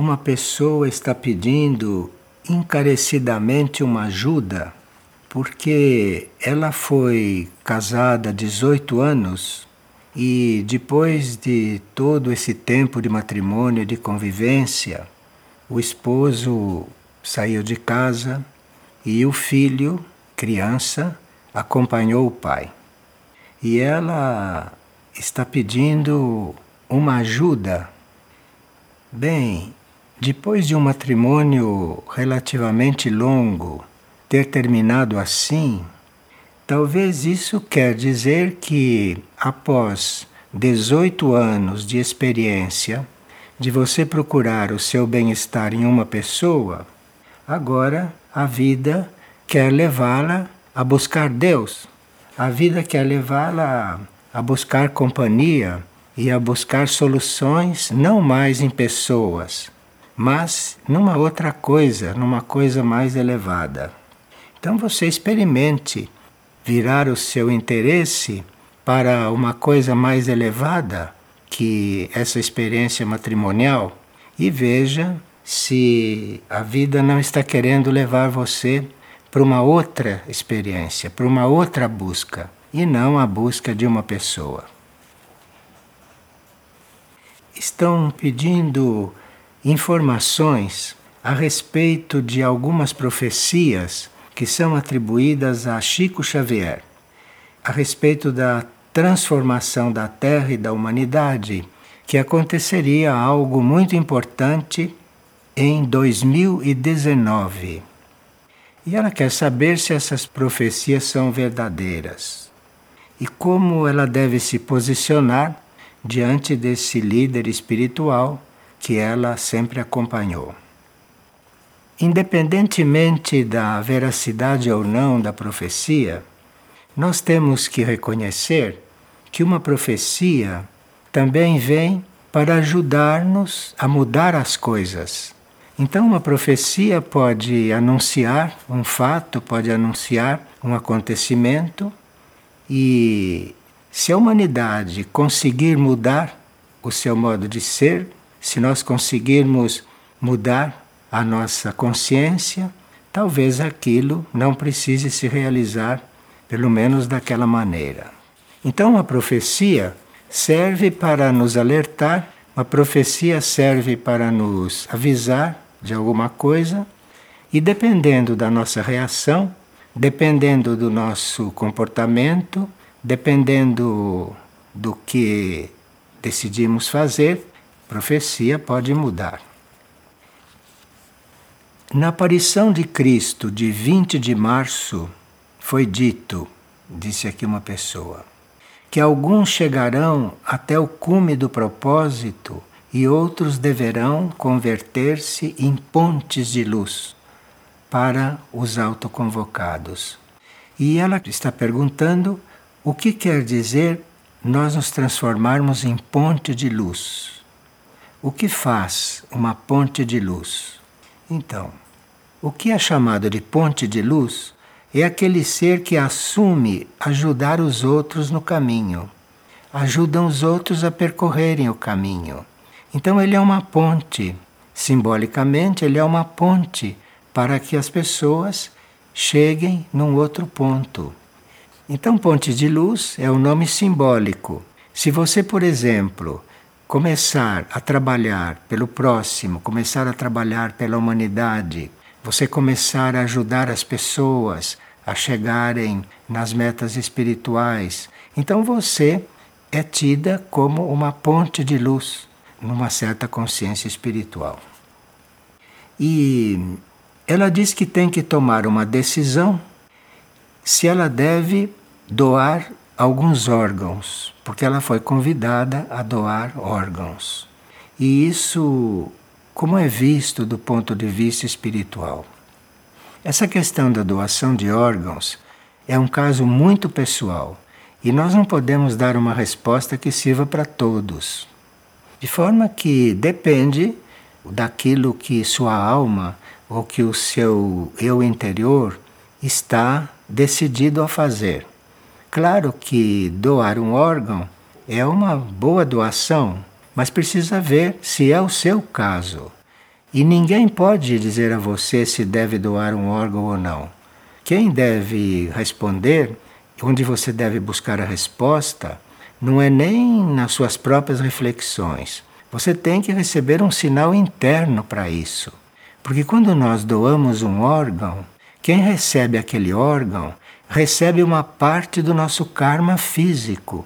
uma pessoa está pedindo encarecidamente uma ajuda porque ela foi casada há 18 anos e depois de todo esse tempo de matrimônio, de convivência, o esposo saiu de casa e o filho, criança, acompanhou o pai. E ela está pedindo uma ajuda. Bem, depois de um matrimônio relativamente longo ter terminado assim, talvez isso quer dizer que após 18 anos de experiência de você procurar o seu bem-estar em uma pessoa, agora a vida quer levá-la a buscar Deus. A vida quer levá-la a buscar companhia e a buscar soluções não mais em pessoas, mas numa outra coisa, numa coisa mais elevada. Então você experimente virar o seu interesse para uma coisa mais elevada que essa experiência matrimonial e veja se a vida não está querendo levar você para uma outra experiência, para uma outra busca, e não a busca de uma pessoa. Estão pedindo informações a respeito de algumas profecias que são atribuídas a Chico Xavier, a respeito da transformação da Terra e da humanidade, que aconteceria algo muito importante em 2019. E ela quer saber se essas profecias são verdadeiras e como ela deve se posicionar diante desse líder espiritual que ela sempre acompanhou. Independentemente da veracidade ou não da profecia, nós temos que reconhecer que uma profecia também vem para ajudar-nos a mudar as coisas. Então, uma profecia pode anunciar um fato, pode anunciar um acontecimento, e se a humanidade conseguir mudar o seu modo de ser, se nós conseguirmos mudar a nossa consciência, talvez aquilo não precise se realizar, pelo menos daquela maneira. Então, a profecia serve para nos alertar, a profecia serve para nos avisar de alguma coisa, e dependendo da nossa reação, dependendo do nosso comportamento, dependendo do que decidimos fazer, profecia pode mudar. Na aparição de Cristo de 20 de março, foi dito, disse aqui uma pessoa, que alguns chegarão até o cume do propósito e outros deverão converter-se em pontes de luz para os autoconvocados. E ela está perguntando o que quer dizer nós nos transformarmos em ponte de luz. O que faz uma ponte de luz? Então, o que é chamado de ponte de luz é aquele ser que assume ajudar os outros no caminho, ajudam os outros a percorrerem o caminho. Então ele é uma ponte. Simbolicamente, ele é uma ponte para que as pessoas cheguem num outro ponto. Então, ponte de luz é um nome simbólico. Se você, por exemplo, começar a trabalhar pelo próximo, começar a trabalhar pela humanidade, você começar a ajudar as pessoas a chegarem nas metas espirituais, então você é tida como uma ponte de luz numa certa consciência espiritual. E ela diz que tem que tomar uma decisão se ela deve doar alguns órgãos, porque ela foi convidada a doar órgãos. E isso, como é visto do ponto de vista espiritual? Essa questão da doação de órgãos é um caso muito pessoal e nós não podemos dar uma resposta que sirva para todos. De forma que depende daquilo que sua alma ou que o seu eu interior está decidido a fazer. Claro que doar um órgão é uma boa doação, mas precisa ver se é o seu caso. E ninguém pode dizer a você se deve doar um órgão ou não. Quem deve responder, onde você deve buscar a resposta, não é nem nas suas próprias reflexões. Você tem que receber um sinal interno para isso. Porque quando nós doamos um órgão, quem recebe aquele órgão recebe uma parte do nosso karma físico.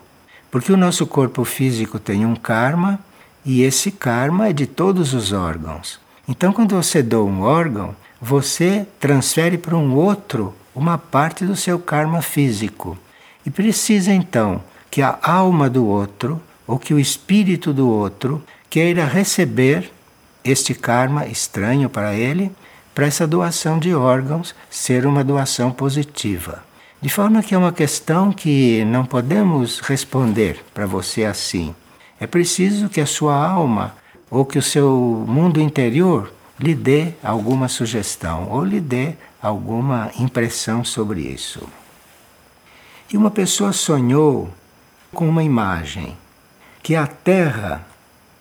Porque o nosso corpo físico tem um karma e esse karma é de todos os órgãos. Então, quando você doa um órgão, você transfere para um outro uma parte do seu karma físico. E precisa então que a alma do outro, ou que o espírito do outro, queira receber este karma estranho para ele, para essa doação de órgãos ser uma doação positiva. De forma que é uma questão que não podemos responder para você assim. É preciso que a sua alma ou que o seu mundo interior lhe dê alguma sugestão ou lhe dê alguma impressão sobre isso. E uma pessoa sonhou com uma imagem que a Terra,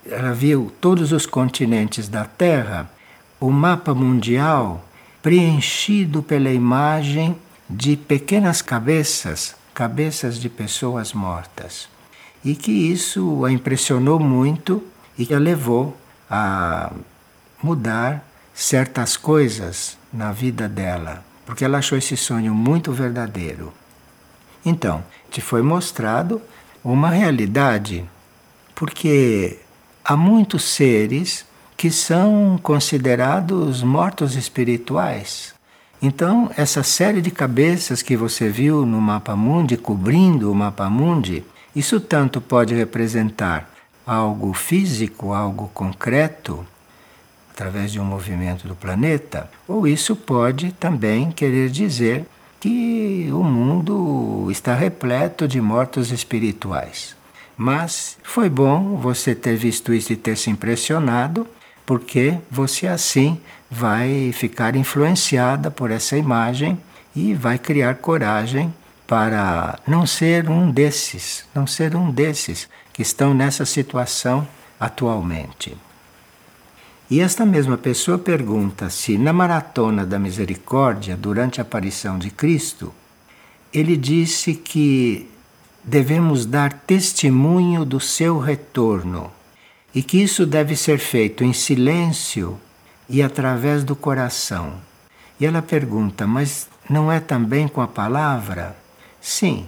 ela viu todos os continentes da Terra, o mapa mundial preenchido pela imagem de pequenas cabeças, cabeças de pessoas mortas. E que isso a impressionou muito e a levou a mudar certas coisas na vida dela, porque ela achou esse sonho muito verdadeiro. Então, te foi mostrado uma realidade, porque há muitos seres que são considerados mortos espirituais. Então, essa série de cabeças que você viu no mapa mundi, cobrindo o mapa mundi, isso tanto pode representar algo físico, algo concreto, através de um movimento do planeta, ou isso pode também querer dizer que o mundo está repleto de mortos espirituais. Mas foi bom você ter visto isso e ter se impressionado, porque você assim vai ficar influenciada por essa imagem e vai criar coragem para não ser um desses, não ser um desses que estão nessa situação atualmente. E esta mesma pessoa pergunta se na maratona da misericórdia, durante a aparição de Cristo, ele disse que devemos dar testemunho do seu retorno e que isso deve ser feito em silêncio e através do coração. E ela pergunta: mas não é também com a palavra? Sim,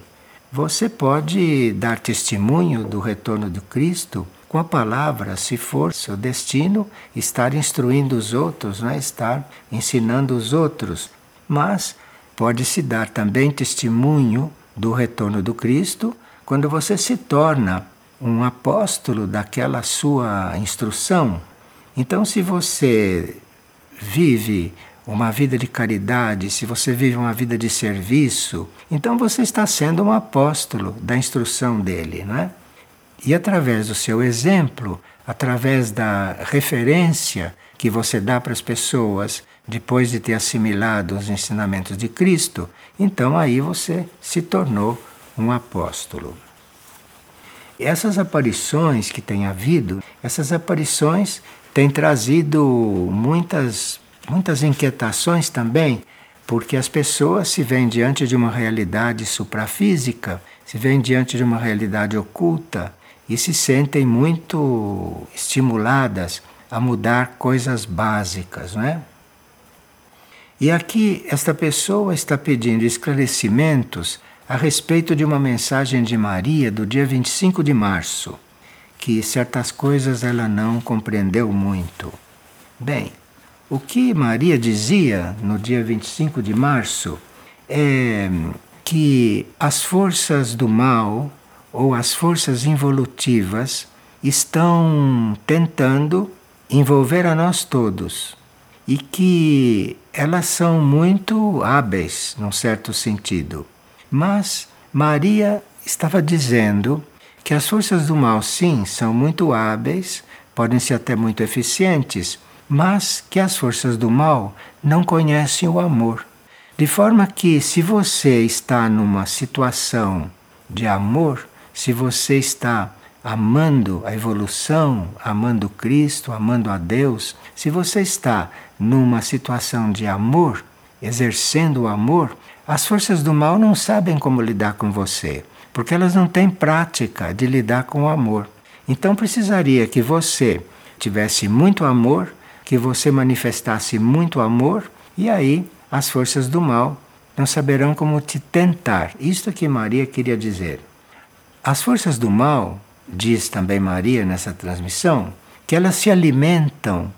você pode dar testemunho do retorno de Cristo com a palavra, se for seu destino, estar instruindo os outros, não é? estar ensinando os outros. Mas pode-se dar também testemunho do retorno do Cristo quando você se torna um apóstolo daquela sua instrução. Então, se você vive uma vida de caridade, se você vive uma vida de serviço, então você está sendo um apóstolo da instrução dele, não é? E através do seu exemplo, através da referência que você dá para as pessoas depois de ter assimilado os ensinamentos de Cristo, então aí você se tornou um apóstolo. Essas aparições que tem havido, essas aparições têm trazido muitas muitas inquietações também, porque as pessoas se veem diante de uma realidade suprafísica, se veem diante de uma realidade oculta e se sentem muito estimuladas a mudar coisas básicas, não é? E aqui esta pessoa está pedindo esclarecimentos a respeito de uma mensagem de Maria do dia 25 de março, que certas coisas ela não compreendeu muito. Bem, o que Maria dizia no dia 25 de março é que as forças do mal ou as forças involutivas estão tentando envolver a nós todos e que elas são muito hábeis, num certo sentido. Mas Maria estava dizendo que as forças do mal, sim, são muito hábeis, podem ser até muito eficientes, mas que as forças do mal não conhecem o amor. De forma que, se você está numa situação de amor, se você está amando a evolução, amando Cristo, amando a Deus, se você está numa situação de amor, exercendo o amor, as forças do mal não sabem como lidar com você, porque elas não têm prática de lidar com o amor. Então precisaria que você tivesse muito amor, que você manifestasse muito amor, e aí as forças do mal não saberão como te tentar. Isto que Maria queria dizer. As forças do mal, diz também Maria nessa transmissão, que elas se alimentam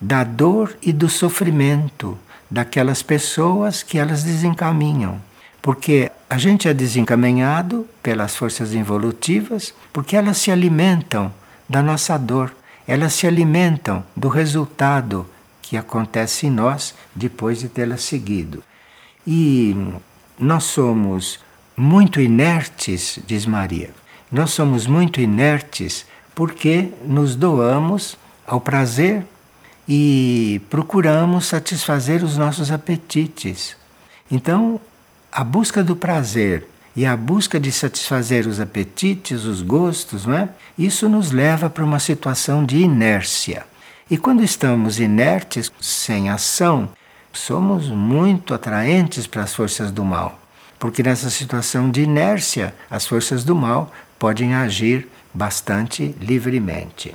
da dor e do sofrimento daquelas pessoas que elas desencaminham. Porque a gente é desencaminhado pelas forças involutivas porque elas se alimentam da nossa dor, elas se alimentam do resultado que acontece em nós depois de tê-la seguido. E nós somos muito inertes, diz Maria. Nós somos muito inertes porque nos doamos ao prazer e procuramos satisfazer os nossos apetites. Então, a busca do prazer e a busca de satisfazer os apetites, os gostos, não é? Isso nos leva para uma situação de inércia. E quando estamos inertes, sem ação, somos muito atraentes para as forças do mal. Porque nessa situação de inércia, as forças do mal podem agir bastante livremente.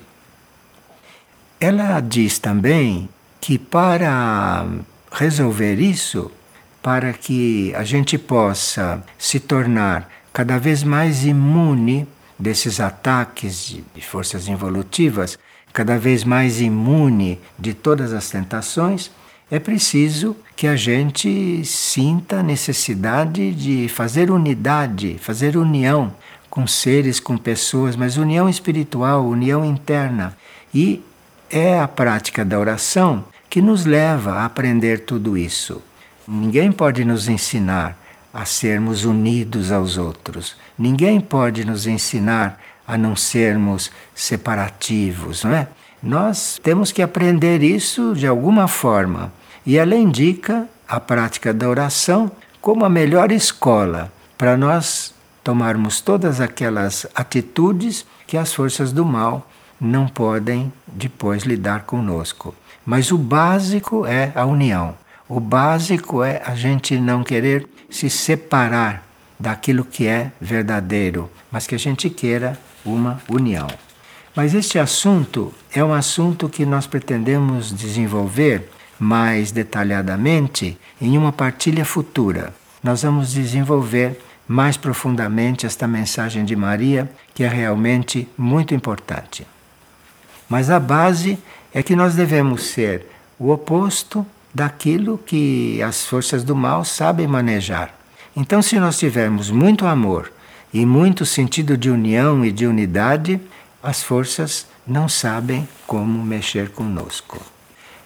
Ela diz também que para resolver isso, para que a gente possa se tornar cada vez mais imune desses ataques de forças involutivas, cada vez mais imune de todas as tentações, é preciso que a gente sinta a necessidade de fazer unidade, fazer união com seres, com pessoas, mas união espiritual, união interna. E é a prática da oração que nos leva a aprender tudo isso. Ninguém pode nos ensinar a sermos unidos aos outros. Ninguém pode nos ensinar a não sermos separativos, não é? Nós temos que aprender isso de alguma forma. E ela indica a prática da oração como a melhor escola para nós tomarmos todas aquelas atitudes que as forças do mal não podem depois lidar conosco. Mas o básico é a união. O básico é a gente não querer se separar daquilo que é verdadeiro, mas que a gente queira uma união. Mas este assunto é um assunto que nós pretendemos desenvolver mais detalhadamente em uma partilha futura. Nós vamos desenvolver mais profundamente esta mensagem de Maria, que é realmente muito importante. Mas a base é que nós devemos ser o oposto daquilo que as forças do mal sabem manejar. Então, se nós tivermos muito amor e muito sentido de união e de unidade, as forças não sabem como mexer conosco.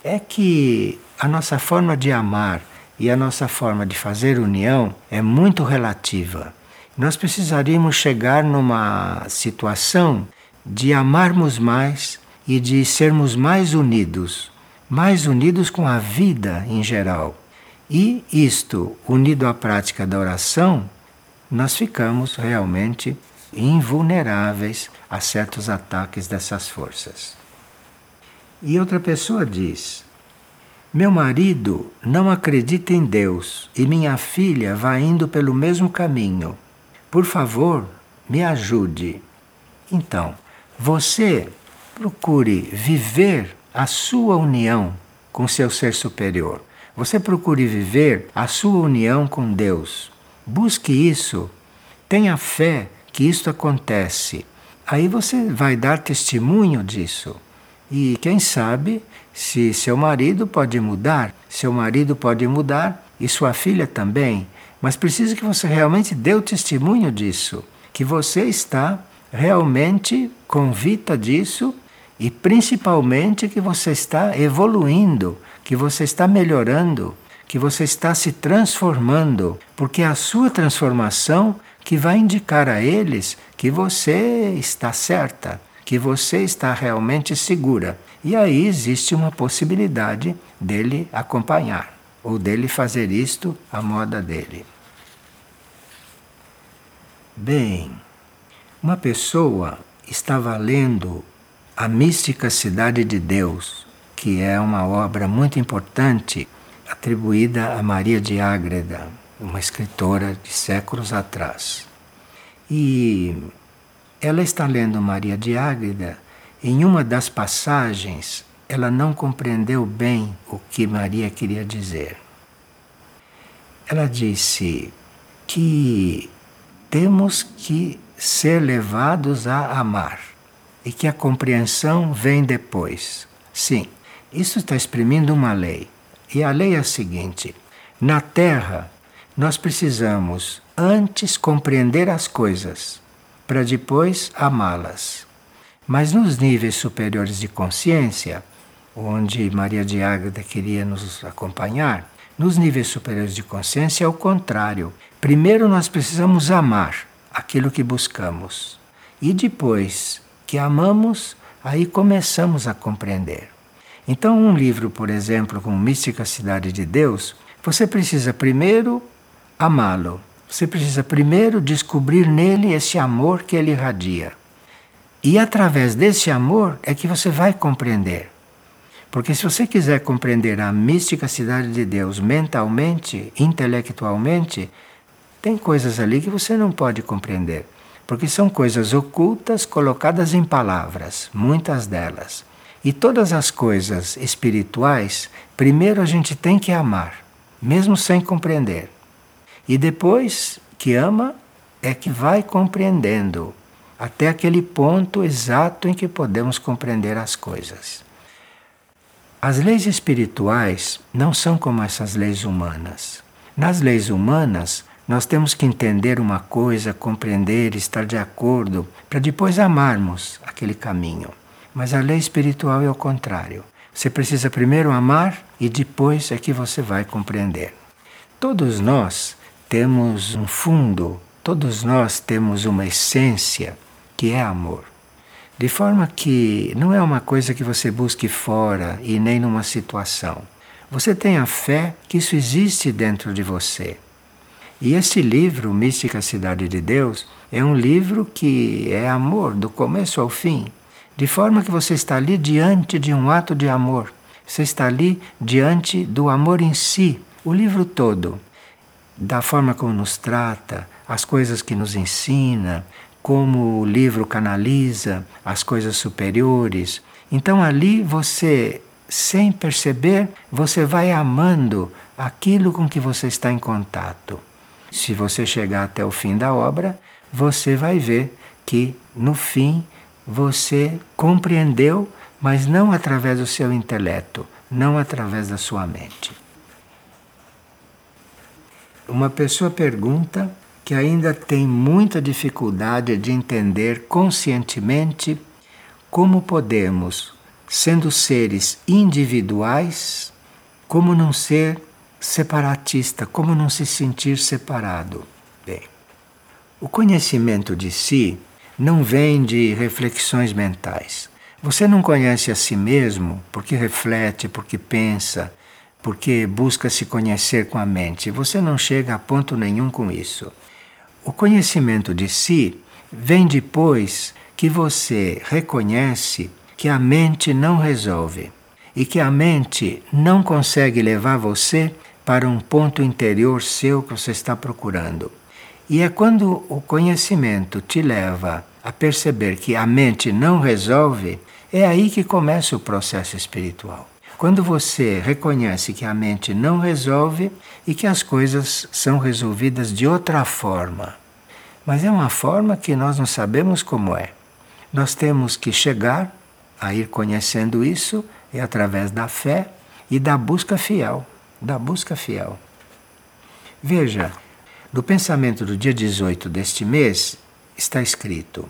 É que a nossa forma de amar e a nossa forma de fazer união é muito relativa. Nós precisaríamos chegar numa situação de amarmos mais e de sermos mais unidos, mais unidos com a vida em geral. E isto, unido à prática da oração, nós ficamos realmente invulneráveis a certos ataques dessas forças. E outra pessoa diz: Meu marido não acredita em Deus e minha filha vai indo pelo mesmo caminho. Por favor, me ajude. Então, você procure viver a sua união com seu ser superior. Você procure viver a sua união com Deus. Busque isso. Tenha fé que isto acontece. Aí você vai dar testemunho disso. E quem sabe se seu marido pode mudar, seu marido pode mudar e sua filha também. Mas precisa que você realmente dê o testemunho disso, que você está realmente convicta disso e principalmente que você está evoluindo, que você está melhorando, que você está se transformando, porque é a sua transformação que vai indicar a eles que você está certa, que você está realmente segura. E aí existe uma possibilidade dele acompanhar, ou dele fazer isto à moda dele. Bem, uma pessoa estava lendo A Mística Cidade de Deus, que é uma obra muito importante atribuída a Maria de Ágreda, uma escritora de séculos atrás. E ela está lendo Maria de Ágreda, em uma das passagens ela não compreendeu bem o que Maria queria dizer. Ela disse que temos que ser levados a amar e que a compreensão vem depois. Sim, isso está exprimindo uma lei. E a lei é a seguinte: na Terra, nós precisamos antes compreender as coisas, para depois amá-las. Mas nos níveis superiores de consciência, onde Maria de Ágreda queria nos acompanhar, nos níveis superiores de consciência é o contrário. Primeiro nós precisamos amar aquilo que buscamos. E depois que amamos, aí começamos a compreender. Então, um livro, por exemplo, como Mística Cidade de Deus, você precisa primeiro amá-lo. Você precisa primeiro descobrir nele esse amor que ele irradia. E através desse amor é que você vai compreender. Porque se você quiser compreender a mística cidade de Deus mentalmente, intelectualmente, tem coisas ali que você não pode compreender. Porque são coisas ocultas colocadas em palavras, muitas delas. E todas as coisas espirituais, primeiro a gente tem que amar, mesmo sem compreender. E depois que ama, é que vai compreendendo, até aquele ponto exato em que podemos compreender as coisas. As leis espirituais não são como essas leis humanas. Nas leis humanas, nós temos que entender uma coisa, compreender, estar de acordo, para depois amarmos aquele caminho. Mas a lei espiritual é o contrário. Você precisa primeiro amar e depois é que você vai compreender. Todos nós temos um fundo, todos nós temos uma essência que é amor. De forma que não é uma coisa que você busque fora e nem numa situação. Você tem a fé que isso existe dentro de você. E esse livro, Mística Cidade de Deus, é um livro que é amor do começo ao fim. De forma que você está ali diante de um ato de amor. Você está ali diante do amor em si, o livro todo. Da forma como nos trata, as coisas que nos ensina, como o livro canaliza as coisas superiores. Então ali você, sem perceber, você vai amando aquilo com que você está em contato. Se você chegar até o fim da obra, você vai ver que no fim você compreendeu, mas não através do seu intelecto, não através da sua mente. Uma pessoa pergunta que ainda tem muita dificuldade de entender conscientemente como podemos, sendo seres individuais, como não ser separatista, como não se sentir separado. Bem, o conhecimento de si não vem de reflexões mentais. Você não conhece a si mesmo porque reflete, porque pensa, porque busca se conhecer com a mente. Você não chega a ponto nenhum com isso. O conhecimento de si vem depois que você reconhece que a mente não resolve e que a mente não consegue levar você para um ponto interior seu que você está procurando. E é quando o conhecimento te leva a perceber que a mente não resolve, é aí que começa o processo espiritual. Quando você reconhece que a mente não resolve e que as coisas são resolvidas de outra forma. Mas é uma forma que nós não sabemos como é. Nós temos que chegar a ir conhecendo isso e através da fé e da busca fiel, da busca fiel. Veja, no pensamento do dia 18 deste mês está escrito: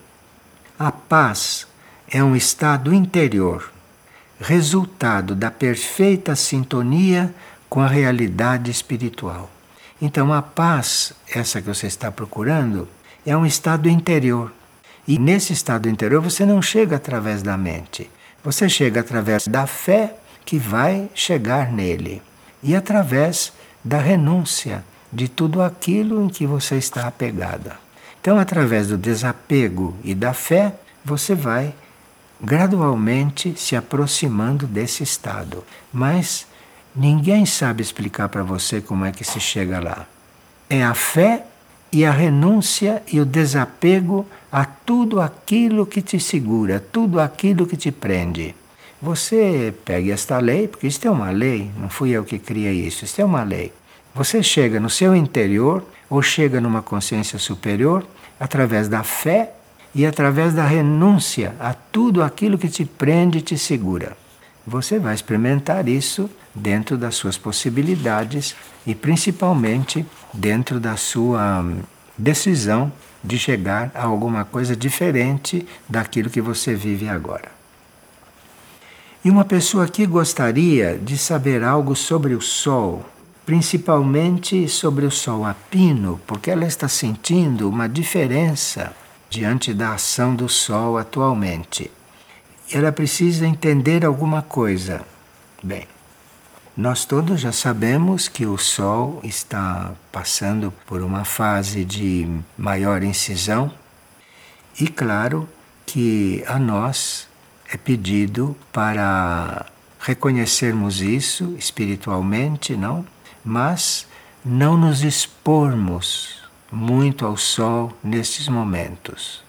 a paz é um estado interior resultado da perfeita sintonia com a realidade espiritual. Então, a paz, essa que você está procurando, é um estado interior. E nesse estado interior você não chega através da mente, você chega através da fé que vai chegar nele e através da renúncia de tudo aquilo em que você está apegada. Então, através do desapego e da fé, você vai gradualmente se aproximando desse estado. Mas ninguém sabe explicar para você como é que se chega lá. É a fé e a renúncia e o desapego a tudo aquilo que te segura, tudo aquilo que te prende. Você pega esta lei, porque isto é uma lei, não fui eu que criei isso, isto é uma lei. Você chega no seu interior ou chega numa consciência superior através da fé e através da renúncia a tudo aquilo que te prende e te segura. Você vai experimentar isso dentro das suas possibilidades e principalmente dentro da sua decisão de chegar a alguma coisa diferente daquilo que você vive agora. E uma pessoa aqui gostaria de saber algo sobre o Sol, principalmente sobre o Sol a pino, porque ela está sentindo uma diferença diante da ação do Sol atualmente. Ela precisa entender alguma coisa. Bem, nós todos já sabemos que o Sol está passando por uma fase de maior incisão, e claro que a nós é pedido para reconhecermos isso espiritualmente, não? Mas não nos expormos muito ao Sol nestes momentos,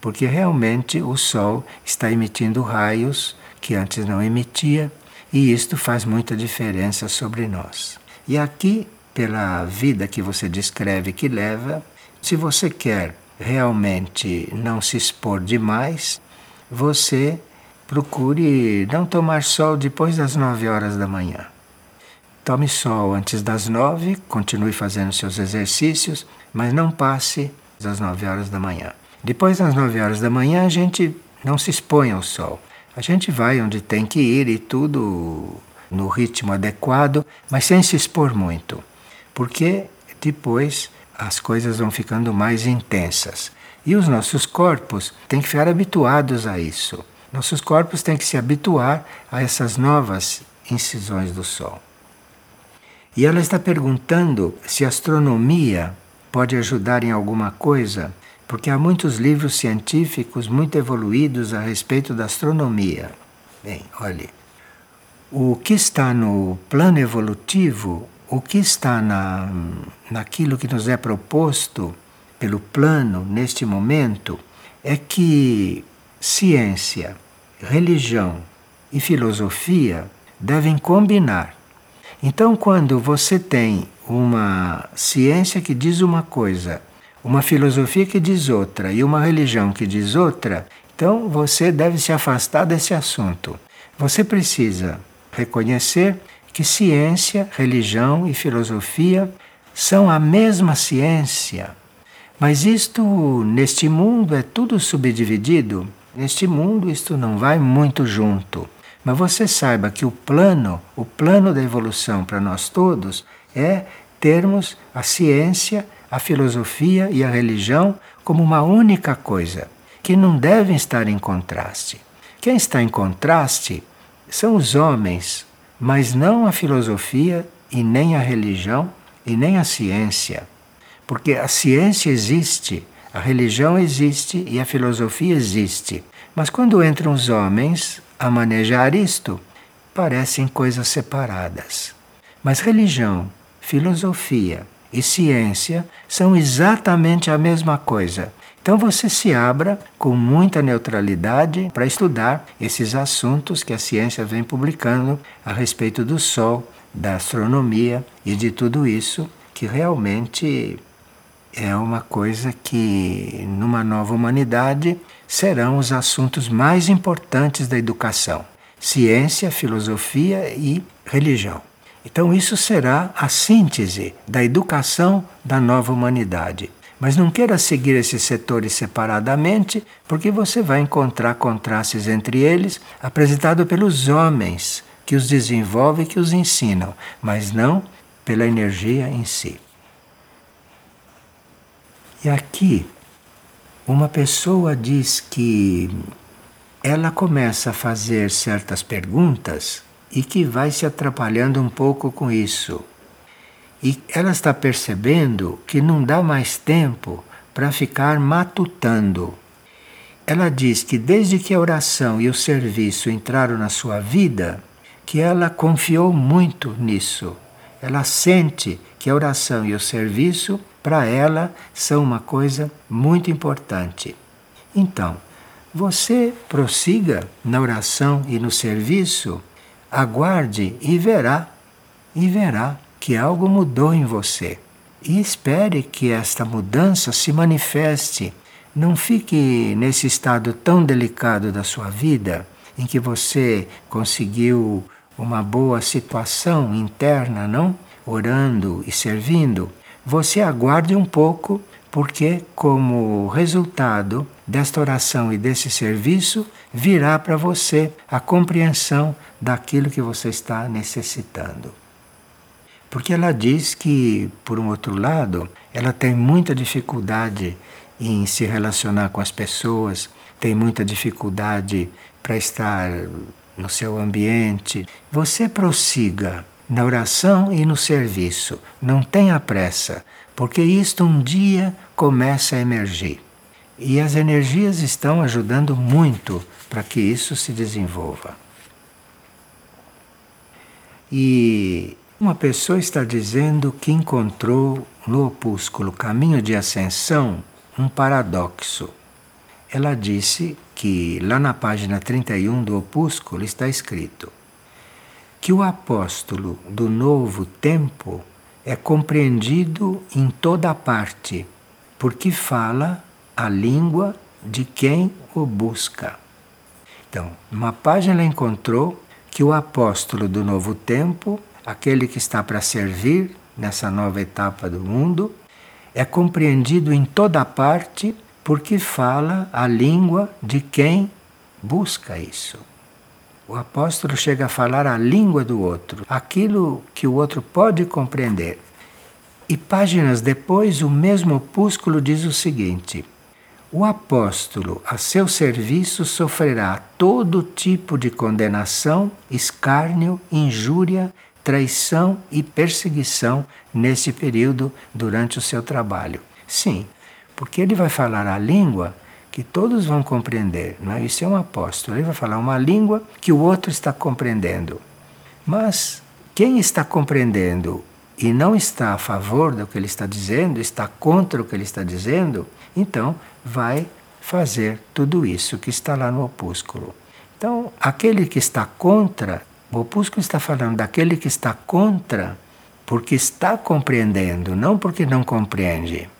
porque realmente o Sol está emitindo raios que antes não emitia e isto faz muita diferença sobre nós. E aqui, pela vida que você descreve que leva, se você quer realmente não se expor demais, você procure não tomar sol depois das nove horas da manhã. Tome sol antes das nove, continue fazendo seus exercícios, mas não passe das nove horas da manhã. Depois das nove horas da manhã, a gente não se expõe ao sol. A gente vai onde tem que ir e tudo no ritmo adequado, mas sem se expor muito, porque depois as coisas vão ficando mais intensas. E os nossos corpos têm que ficar habituados a isso. Nossos corpos têm que se habituar a essas novas incisões do Sol. E ela está perguntando se a astronomia pode ajudar em alguma coisa, porque há muitos livros científicos muito evoluídos a respeito da astronomia. Bem, olhe, o que está no plano evolutivo, o que está na, naquilo que nos é proposto pelo plano neste momento, é que ciência, religião e filosofia devem combinar então, quando você tem uma ciência que diz uma coisa, uma filosofia que diz outra e uma religião que diz outra, então você deve se afastar desse assunto. Você precisa reconhecer que ciência, religião e filosofia são a mesma ciência. Mas isto, neste mundo, é tudo subdividido. Neste mundo, isto não vai muito junto. Mas você saiba que o plano, o plano da evolução para nós todos é termos a ciência, a filosofia e a religião como uma única coisa, que não devem estar em contraste. Quem está em contraste são os homens, mas não a filosofia e nem a religião e nem a ciência. Porque a ciência existe, a religião existe e a filosofia existe. Mas quando entram os homens, a manejar isto, parecem coisas separadas. Mas religião, filosofia e ciência são exatamente a mesma coisa. Então você se abra com muita neutralidade para estudar esses assuntos que a ciência vem publicando a respeito do Sol, da astronomia e de tudo isso que realmente é uma coisa que numa nova humanidade serão os assuntos mais importantes da educação: ciência, filosofia e religião. Então, isso será a síntese da educação da nova humanidade. Mas não queira seguir esses setores separadamente, porque você vai encontrar contrastes entre eles apresentados pelos homens que os desenvolvem e que os ensinam, mas não pela energia em si. E aqui uma pessoa diz que ela começa a fazer certas perguntas e que vai se atrapalhando um pouco com isso. E ela está percebendo que não dá mais tempo para ficar matutando. ela diz que desde que a oração e o serviço entraram na sua vida, que ela confiou muito nisso. Ela sente que a oração e o serviço, para ela, são uma coisa muito importante. Então, você prossiga na oração e no serviço, aguarde e verá, e verá que algo mudou em você. E espere que esta mudança se manifeste. Não fique nesse estado tão delicado da sua vida, em que você conseguiu uma boa situação interna, não? Orando e servindo. Você aguarde um pouco porque, como resultado desta oração e desse serviço, virá para você a compreensão daquilo que você está necessitando. Porque ela diz que, por um outro lado, ela tem muita dificuldade em se relacionar com as pessoas, tem muita dificuldade para estar no seu ambiente. Você prossiga na oração e no serviço, não tenha pressa porque isto um dia começa a emergir. E as energias estão ajudando muito para que isso se desenvolva. E uma pessoa está dizendo que encontrou no opúsculo Caminho de Ascensão um paradoxo. Ela disse que lá na página 31 do opúsculo está escrito que o apóstolo do novo tempo é compreendido em toda parte, porque fala a língua de quem o busca. Então, numa página ela encontrou que o apóstolo do novo tempo, aquele que está para servir nessa nova etapa do mundo, é compreendido em toda parte porque fala a língua de quem busca isso. O apóstolo chega a falar a língua do outro, aquilo que o outro pode compreender. E páginas depois, o mesmo opúsculo diz o seguinte: o apóstolo a seu serviço sofrerá todo tipo de condenação, escárnio, injúria, traição e perseguição nesse período durante o seu trabalho. Sim, porque ele vai falar a língua que todos vão compreender. Não é? Isso é um apóstolo. Ele vai falar uma língua que o outro está compreendendo. Mas quem está compreendendo e não está a favor do que ele está dizendo, está contra o que ele está dizendo, então vai fazer tudo isso que está lá no opúsculo. Então, aquele que está contra, o opúsculo está falando daquele que está contra porque está compreendendo, não porque não compreende.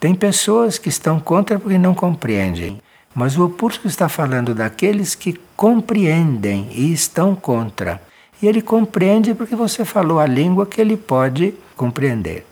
Tem pessoas que estão contra porque não compreendem, mas o opúsculo está falando daqueles que compreendem e estão contra. E ele compreende porque você falou a língua que ele pode compreender.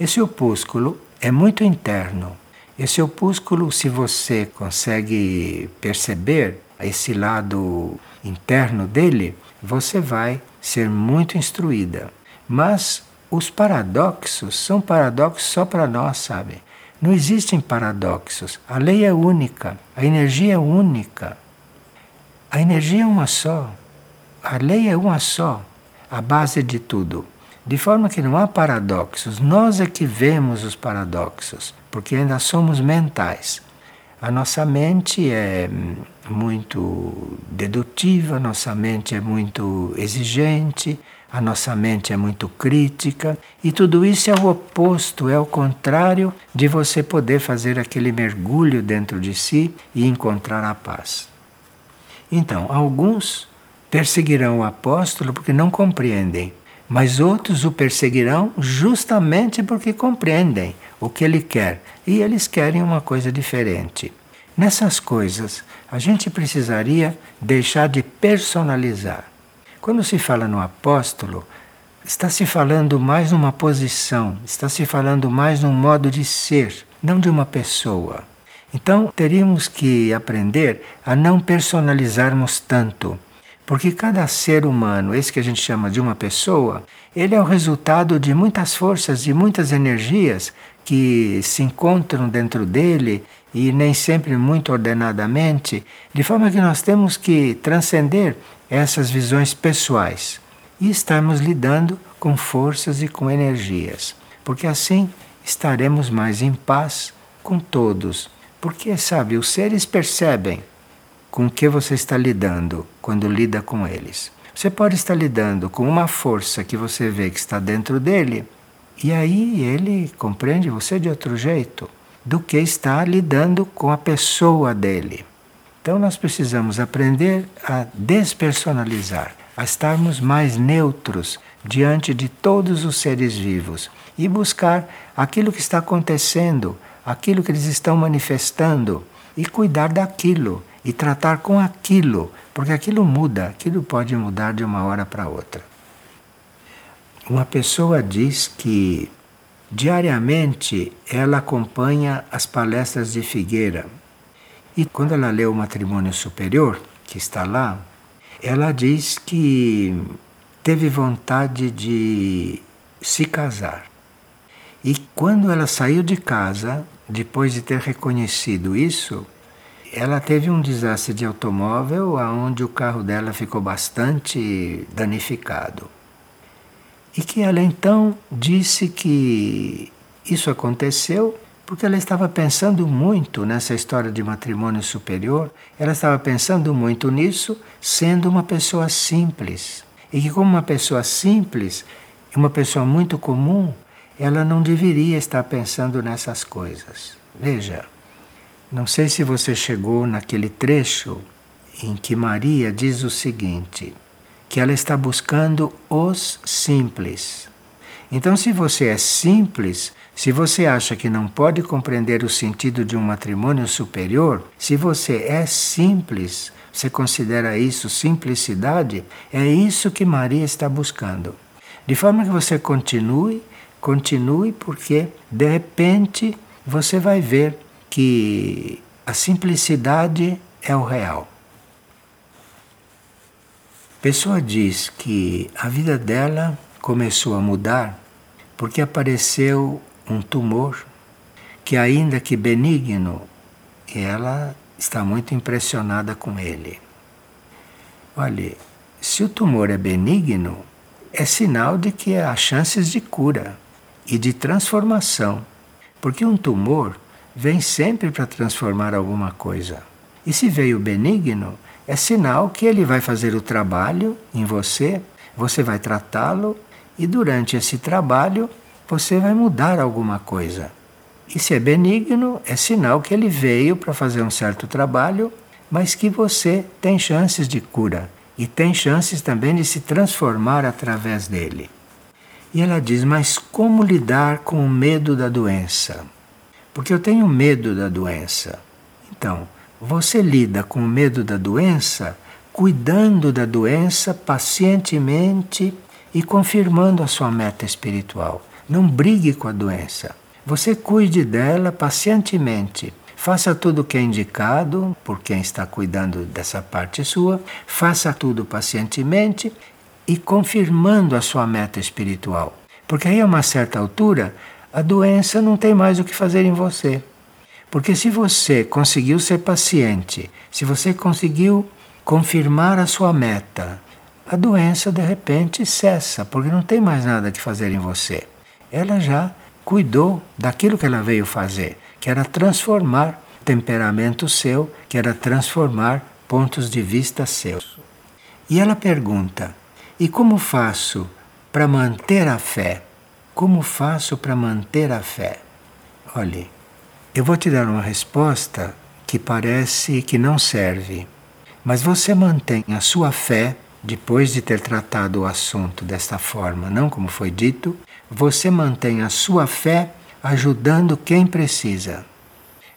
Esse opúsculo é muito interno. Esse opúsculo, se você consegue perceber esse lado interno dele, você vai ser muito instruída. Mas os paradoxos são paradoxos só para nós, sabe? Não existem paradoxos. A lei é única, a energia é única. A energia é uma só. A lei é uma só, a base de tudo. De forma que não há paradoxos. Nós é que vemos os paradoxos, porque ainda somos mentais. A nossa mente é muito dedutiva, a nossa mente é muito exigente, a nossa mente é muito crítica e tudo isso é o oposto, é o contrário de você poder fazer aquele mergulho dentro de si e encontrar a paz. Então, alguns perseguirão o apóstolo porque não compreendem, mas outros o perseguirão justamente porque compreendem o que ele quer e eles querem uma coisa diferente. Nessas coisas, a gente precisaria deixar de personalizar. Quando se fala no apóstolo, está se falando mais numa posição, está se falando mais num modo de ser, não de uma pessoa. Então, teríamos que aprender a não personalizarmos tanto, porque cada ser humano, esse que a gente chama de uma pessoa, ele é o resultado de muitas forças e muitas energias que se encontram dentro dele e nem sempre muito ordenadamente, de forma que nós temos que transcender essas visões pessoais e estarmos lidando com forças e com energias, porque assim estaremos mais em paz com todos, Porque, sabe, os seres percebem com que você está lidando quando lida com eles. Você pode estar lidando com uma força que você vê que está dentro dele, e aí ele compreende você de outro jeito do que está lidando com a pessoa dele. Então nós precisamos aprender a despersonalizar, a estarmos mais neutros diante de todos os seres vivos e buscar aquilo que está acontecendo, aquilo que eles estão manifestando e cuidar daquilo e tratar com aquilo, porque aquilo muda, aquilo pode mudar de uma hora para outra. Uma pessoa diz que diariamente ela acompanha as palestras de Figueira. E quando ela lê o Matrimônio Superior, que está lá, ela diz que teve vontade de se casar. E quando ela saiu de casa, depois de ter reconhecido isso, ela teve um desastre de automóvel onde o carro dela ficou bastante danificado. E que ela então disse que isso aconteceu porque ela estava pensando muito nessa história de matrimônio superior, ela estava pensando muito nisso, sendo uma pessoa simples. E que, como uma pessoa simples, uma pessoa muito comum, ela não deveria estar pensando nessas coisas. Veja, não sei se você chegou naquele trecho em que Maria diz o seguinte: que ela está buscando os simples. Então, se você é simples, se você acha que não pode compreender o sentido de um matrimônio superior, se você é simples, você considera isso simplicidade, é isso que Maria está buscando. De forma que você continue, continue, porque de repente você vai ver que a simplicidade é o real. A pessoa diz que a vida dela começou a mudar porque apareceu um tumor que, ainda que benigno, ela está muito impressionada com ele. Olhe, se o tumor é benigno, é sinal de que há chances de cura e de transformação, porque um tumor vem sempre para transformar alguma coisa. E se veio benigno, é sinal que ele vai fazer o trabalho em você, você vai tratá-lo e durante esse trabalho você vai mudar alguma coisa. E se é benigno, é sinal que ele veio para fazer um certo trabalho, mas que você tem chances de cura e tem chances também de se transformar através dele. E ela diz: Mas como lidar com o medo da doença? porque eu tenho medo da doença. Então, você lida com o medo da doença cuidando da doença pacientemente e confirmando a sua meta espiritual. Não brigue com a doença. Você cuide dela pacientemente. Faça tudo o que é indicado por quem está cuidando dessa parte sua, faça tudo pacientemente e confirmando a sua meta espiritual. Porque aí, a uma certa altura, a doença não tem mais o que fazer em você. Porque se você conseguiu ser paciente, se você conseguiu confirmar a sua meta, a doença de repente cessa, porque não tem mais nada que fazer em você. Ela já cuidou daquilo que ela veio fazer, que era transformar temperamento seu, que era transformar pontos de vista seus. E ela pergunta: e como faço para manter a fé? Como faço para manter a fé? Olhe, eu vou te dar uma resposta que parece que não serve, mas você mantém a sua fé depois de ter tratado o assunto desta forma, não como foi dito, você mantém a sua fé ajudando quem precisa.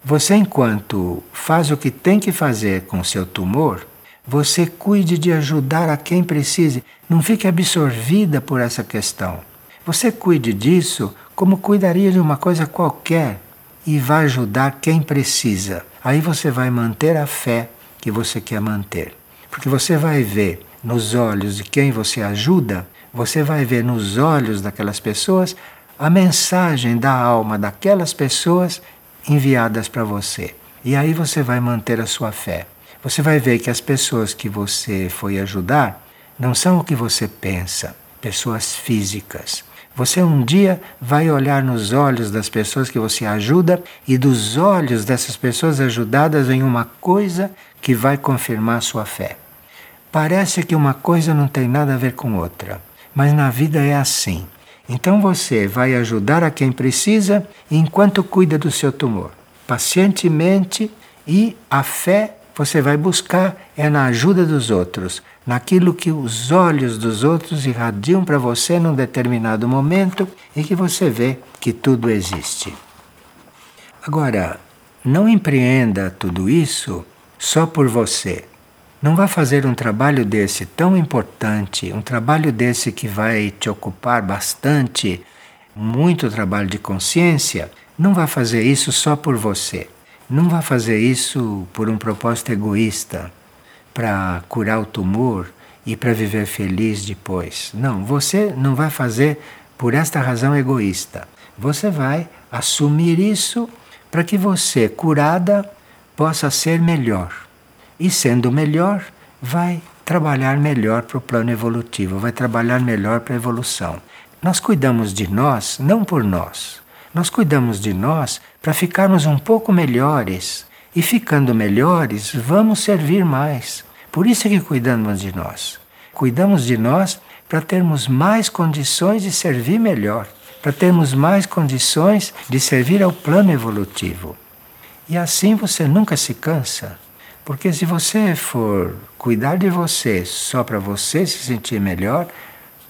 Você, enquanto faz o que tem que fazer com seu tumor, você cuide de ajudar a quem precise. Não fique absorvida por essa questão. Você cuide disso como cuidaria de uma coisa qualquer e vai ajudar quem precisa. Aí você vai manter a fé que você quer manter. Porque você vai ver nos olhos de quem você ajuda, você vai ver nos olhos daquelas pessoas a mensagem da alma daquelas pessoas enviadas para você. E aí você vai manter a sua fé. Você vai ver que as pessoas que você foi ajudar não são o que você pensa, pessoas físicas Você um dia vai olhar nos olhos das pessoas que você ajuda e dos olhos dessas pessoas ajudadas em uma coisa que vai confirmar sua fé. Parece que uma coisa não tem nada a ver com outra, mas na vida é assim. Então você vai ajudar a quem precisa enquanto cuida do seu tumor, pacientemente e a fé você vai buscar é na ajuda dos outros, naquilo que os olhos dos outros irradiam para você num determinado momento e que você vê que tudo existe. Agora, não empreenda tudo isso só por você. Não vá fazer um trabalho desse tão importante, um trabalho desse que vai te ocupar bastante, muito trabalho de consciência. Não vá fazer isso só por você. Não vá fazer isso por um propósito egoísta, para curar o tumor e para viver feliz depois. Não, você não vai fazer por esta razão egoísta. Você vai assumir isso para que você, curada, possa ser melhor. E sendo melhor, vai trabalhar melhor para o plano evolutivo, vai trabalhar melhor para a evolução. Nós cuidamos de nós não por nós, nós cuidamos de nós para ficarmos um pouco melhores. E ficando melhores, vamos servir mais. Por isso é que cuidamos de nós. Cuidamos de nós para termos mais condições de servir melhor, para termos mais condições de servir ao plano evolutivo. E assim você nunca se cansa. Porque se você for cuidar de você só para você se sentir melhor,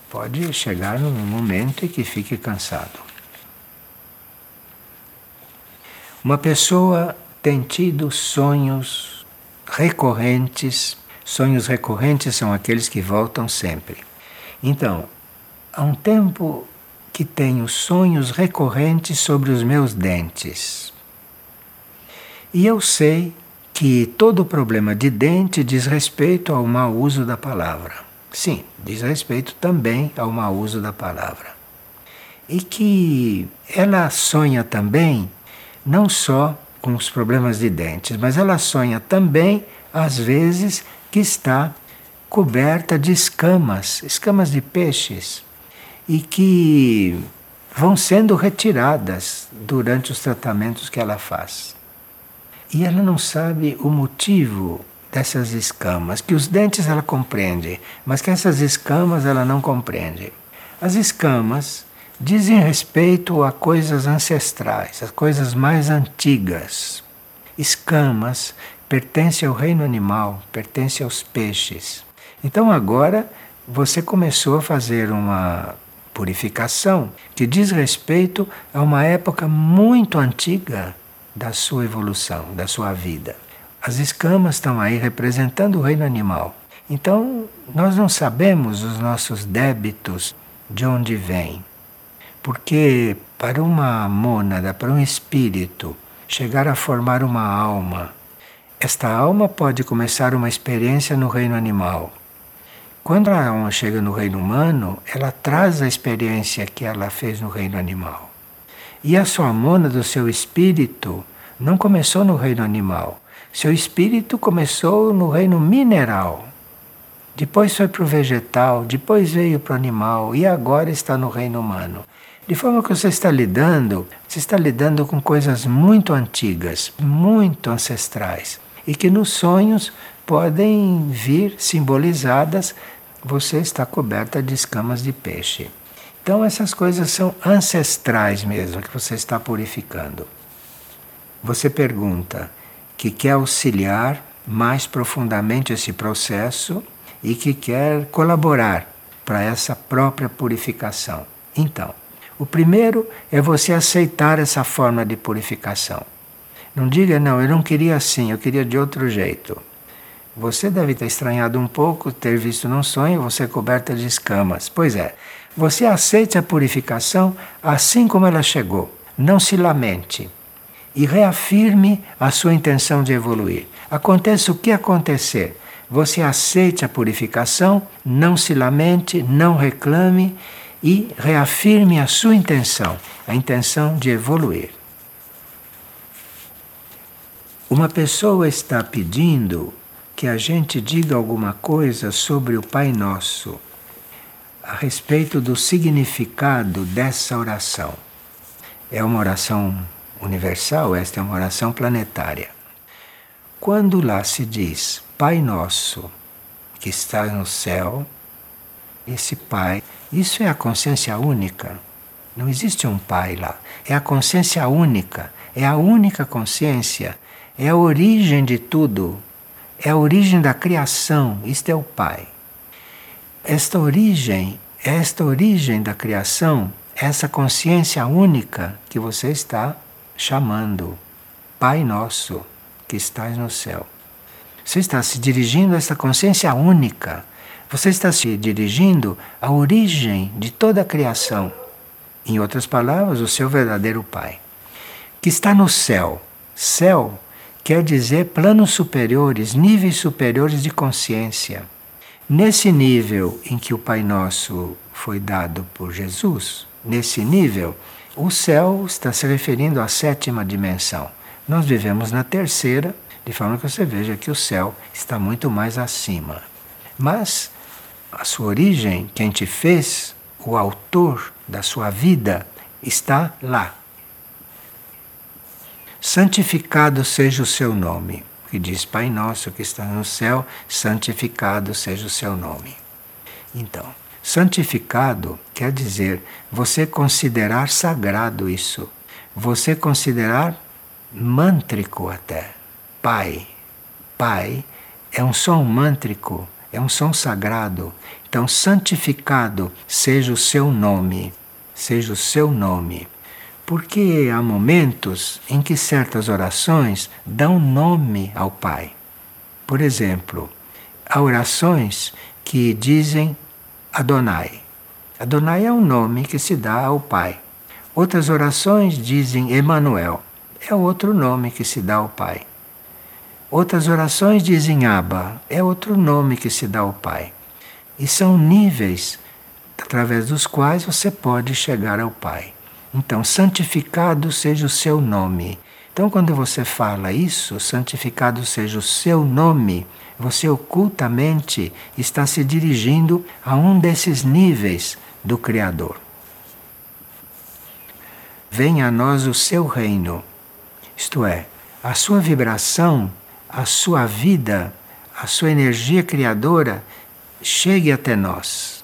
pode chegar num momento em que fique cansado. Uma pessoa tem tido sonhos recorrentes. Sonhos recorrentes são aqueles que voltam sempre. Então, há um tempo que tenho sonhos recorrentes sobre os meus dentes. E eu sei que todo problema de dente diz respeito ao mau uso da palavra. Sim, diz respeito também ao mau uso da palavra. E que ela sonha também não só com os problemas de dentes, mas ela sonha também, às vezes, que está coberta de escamas, escamas de peixes, e que vão sendo retiradas durante os tratamentos que ela faz. E ela não sabe o motivo dessas escamas, que os dentes ela compreende, mas que essas escamas ela não compreende. As escamas dizem respeito a coisas ancestrais, as coisas mais antigas. Escamas pertence ao reino animal, pertence aos peixes. Então agora você começou a fazer uma purificação que diz respeito a uma época muito antiga da sua evolução, da sua vida. As escamas estão aí representando o reino animal. Então, nós não sabemos os nossos débitos de onde vêm. Porque para uma mônada, para um espírito, chegar a formar uma alma, esta alma pode começar uma experiência no reino animal. Quando a alma chega no reino humano, ela traz a experiência que ela fez no reino animal. E a sua mônada, o seu espírito, não começou no reino animal. Seu espírito começou no reino mineral. Depois foi para o vegetal, depois veio para o animal e agora está no reino humano. De forma que você está lidando, você está lidando com coisas muito antigas, muito ancestrais, e que nos sonhos podem vir simbolizadas, você está coberta de escamas de peixe. Então essas coisas são ancestrais mesmo, que você está purificando. Você pergunta que quer auxiliar mais profundamente esse processo e que quer colaborar para essa própria purificação. Então, o primeiro é você aceitar essa forma de purificação. Não diga, não, eu não queria assim, eu queria de outro jeito. Você deve ter estranhado um pouco ter visto num sonho você coberta de escamas. Pois é, você aceite a purificação assim como ela chegou. Não se lamente. E reafirme a sua intenção de evoluir. Aconteça o que acontecer, você aceite a purificação, não se lamente, não reclame e reafirme a sua intenção, a intenção de evoluir. Uma pessoa está pedindo que a gente diga alguma coisa sobre o Pai Nosso. A respeito do significado dessa oração. É uma oração universal, esta é uma oração planetária. Quando lá se diz Pai Nosso que está no céu, esse Pai, isso é a consciência única. Não existe um Pai lá. É a consciência única, é a única consciência, é a origem de tudo, é a origem da criação. Isto é o Pai. Esta origem, esta origem da criação, essa consciência única que você está chamando, Pai Nosso que estás no céu. Você está se dirigindo a essa consciência única. Você está se dirigindo à origem de toda a criação. Em outras palavras, o seu verdadeiro Pai, que está no céu. Céu quer dizer planos superiores, níveis superiores de consciência. Nesse nível em que o Pai Nosso foi dado por Jesus, nesse nível, o céu está se referindo à sétima dimensão. Nós vivemos na terceira, de forma que você veja que o céu está muito mais acima. Mas a sua origem, quem te fez, o autor da sua vida, está lá. Santificado seja o seu nome que diz Pai Nosso que está no céu, santificado seja o seu nome. Então, santificado quer dizer você considerar sagrado isso, você considerar mântrico até. Pai, Pai é um som mântrico, é um som sagrado. Então, santificado seja o seu nome, seja o seu nome porque há momentos em que certas orações dão nome ao Pai. Por exemplo, há orações que dizem Adonai. Adonai é um nome que se dá ao Pai. Outras orações dizem Emanuel. É outro nome que se dá ao Pai. Outras orações dizem Abba. É outro nome que se dá ao Pai. E são níveis através dos quais você pode chegar ao Pai. Então, santificado seja o seu nome. Então, quando você fala isso, santificado seja o seu nome, você ocultamente está se dirigindo a um desses níveis do Criador. Venha a nós o seu reino, isto é, a sua vibração, a sua vida, a sua energia criadora chegue até nós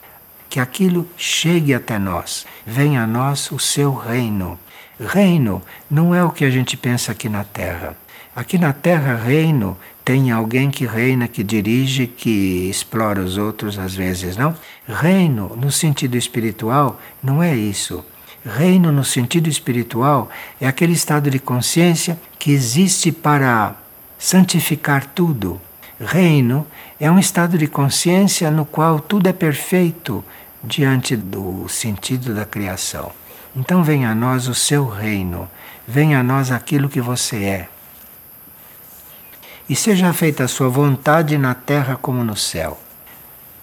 que aquilo chegue até nós, venha a nós o seu reino. Reino não é o que a gente pensa aqui na Terra. Aqui na Terra, reino tem alguém que reina, que dirige, que explora os outros às vezes, não? Reino, no sentido espiritual, não é isso. Reino, no sentido espiritual, é aquele estado de consciência que existe para santificar tudo. Reino é um estado de consciência no qual tudo é perfeito, diante do sentido da criação. Então venha a nós o seu reino, venha a nós aquilo que você é. E seja feita a sua vontade na terra como no céu.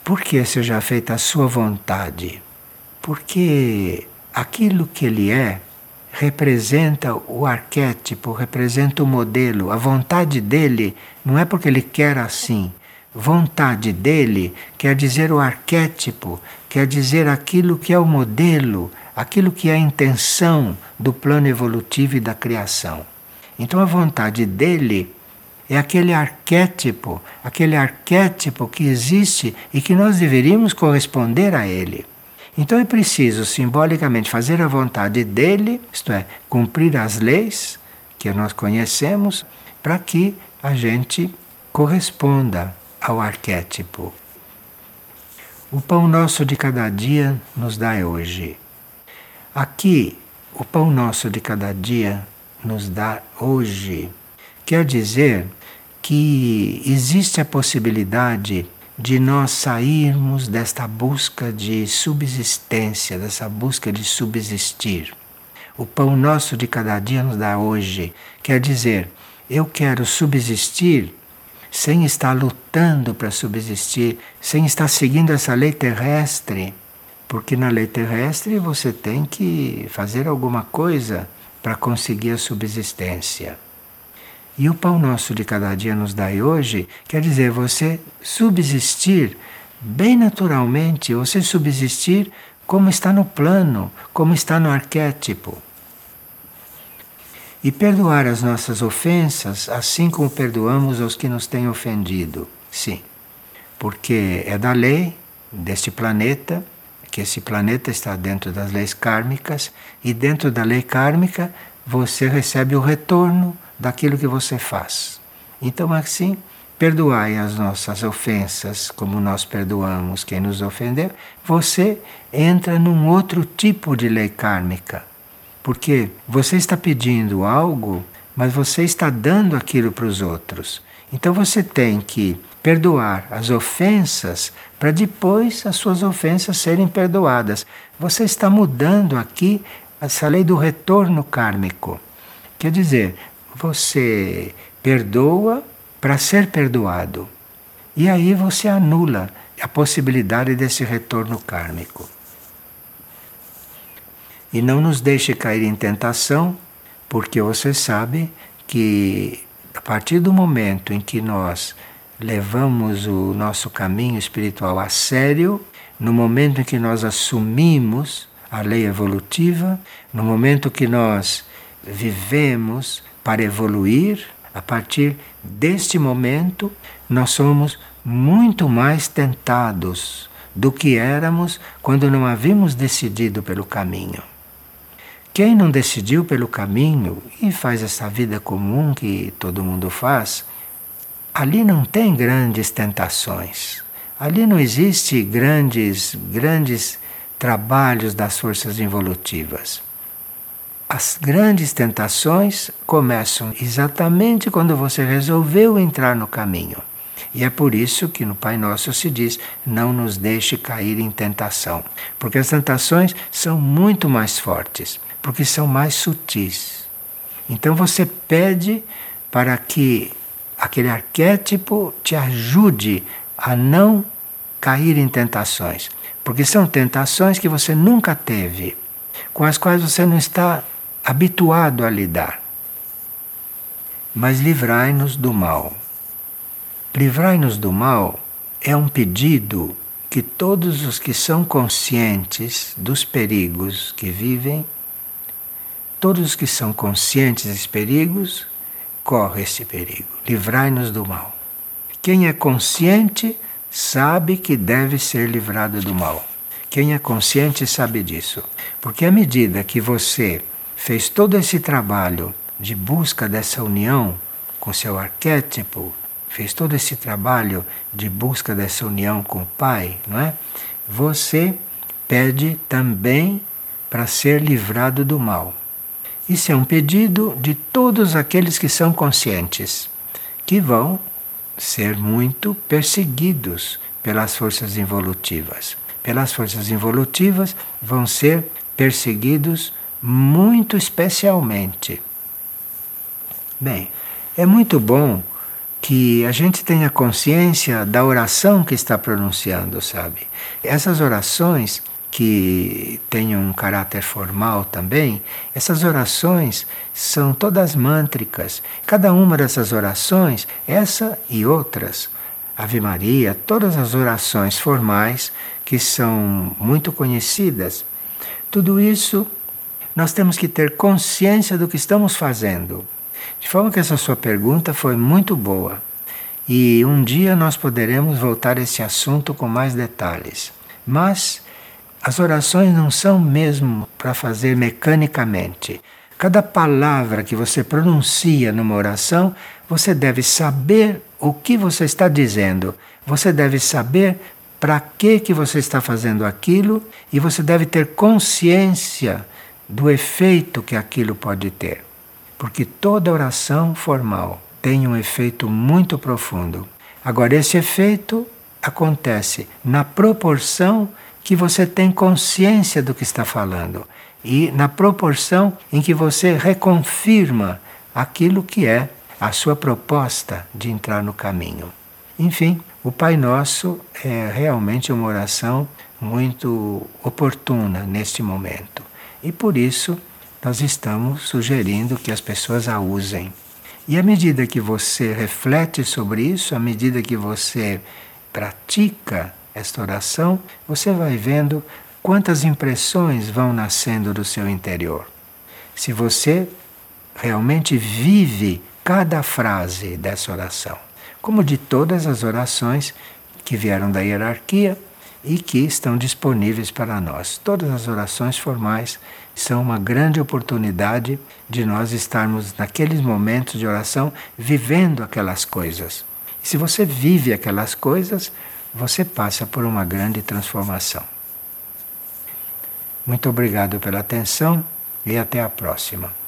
Por que seja feita a sua vontade? Porque aquilo que ele é representa o arquétipo, representa o modelo. A vontade dele não é porque ele quer assim, vontade dele quer dizer o arquétipo, quer dizer aquilo que é o modelo, aquilo que é a intenção do plano evolutivo e da criação. Então a vontade dele é aquele arquétipo, aquele arquétipo que existe e que nós deveríamos corresponder a ele. Então é preciso simbolicamente fazer a vontade dele, isto é, cumprir as leis que nós conhecemos, para que a gente corresponda ao arquétipo. O pão nosso de cada dia nos dá hoje. Aqui, o pão nosso de cada dia nos dá hoje. Quer dizer que existe a possibilidade de nós sairmos desta busca de subsistência, dessa busca de subsistir. O pão nosso de cada dia nos dá hoje. Quer dizer, eu quero subsistir sem estar lutando para subsistir, sem estar seguindo essa lei terrestre. Porque na lei terrestre você tem que fazer alguma coisa para conseguir a subsistência. E o pão nosso de cada dia nos dai hoje quer dizer você subsistir bem naturalmente, você subsistir como está no plano, como está no arquétipo. E perdoar as nossas ofensas, assim como perdoamos os que nos têm ofendido. Sim, porque é da lei deste planeta, que esse planeta está dentro das leis kármicas, e dentro da lei kármica você recebe o retorno daquilo que você faz. Então, assim, perdoai as nossas ofensas, como nós perdoamos quem nos ofendeu, você entra num outro tipo de lei kármica. Porque você está pedindo algo, mas você está dando aquilo para os outros. Então você tem que perdoar as ofensas para depois as suas ofensas serem perdoadas. Você está mudando aqui essa lei do retorno kármico. Quer dizer, você perdoa para ser perdoado. E aí você anula a possibilidade desse retorno kármico. E não nos deixe cair em tentação, porque você sabe que a partir do momento em que nós levamos o nosso caminho espiritual a sério, no momento em que nós assumimos a lei evolutiva, no momento que nós vivemos para evoluir, a partir deste momento, nós somos muito mais tentados do que éramos quando não havíamos decidido pelo caminho. Quem não decidiu pelo caminho e faz essa vida comum que todo mundo faz, ali não tem grandes tentações. Ali não existe grandes, grandes trabalhos das forças involutivas. As grandes tentações começam exatamente quando você resolveu entrar no caminho. E é por isso que no Pai Nosso se diz: não nos deixe cair em tentação. Porque as tentações são muito mais fortes, porque são mais sutis. Então você pede para que aquele arquétipo te ajude a não cair em tentações. Porque são tentações que você nunca teve, com as quais você não está habituado a lidar. Mas livrai-nos do mal. Livrai-nos do mal é um pedido que todos os que são conscientes dos perigos que vivem, todos os que são conscientes desses perigos, corre esse perigo. Livrai-nos do mal. Quem é consciente sabe que deve ser livrado do mal. Quem é consciente sabe disso. Porque à medida que você fez todo esse trabalho de busca dessa união com seu arquétipo, fez todo esse trabalho de busca dessa união com o Pai, não é? Você pede também para ser livrado do mal. Isso é um pedido de todos aqueles que são conscientes, que vão ser muito perseguidos pelas forças involutivas. Pelas forças involutivas vão ser perseguidos muito especialmente. Bem, é muito bom que a gente tenha consciência da oração que está pronunciando, sabe? Essas orações que tenham um caráter formal também, essas orações são todas mântricas. Cada uma dessas orações, essa e outras, Ave Maria, todas as orações formais que são muito conhecidas, tudo isso nós temos que ter consciência do que estamos fazendo. De forma que essa sua pergunta foi muito boa. E um dia nós poderemos voltar a esse assunto com mais detalhes. Mas as orações não são mesmo para fazer mecanicamente. Cada palavra que você pronuncia numa oração, você deve saber o que você está dizendo. Você deve saber para que que você está fazendo aquilo e você deve ter consciência do efeito que aquilo pode ter. Porque toda oração formal tem um efeito muito profundo. Agora esse efeito acontece na proporção que você tem consciência do que está falando e na proporção em que você reconfirma aquilo que é a sua proposta de entrar no caminho. Enfim, o Pai Nosso é realmente uma oração muito oportuna neste momento. E por isso nós estamos sugerindo que as pessoas a usem. E à medida que você reflete sobre isso, à medida que você pratica esta oração, você vai vendo quantas impressões vão nascendo do seu interior. Se você realmente vive cada frase dessa oração, como de todas as orações que vieram da hierarquia e que estão disponíveis para nós. Todas as orações formais são uma grande oportunidade de nós estarmos naqueles momentos de oração vivendo aquelas coisas. E se você vive aquelas coisas, você passa por uma grande transformação. Muito obrigado pela atenção e até a próxima.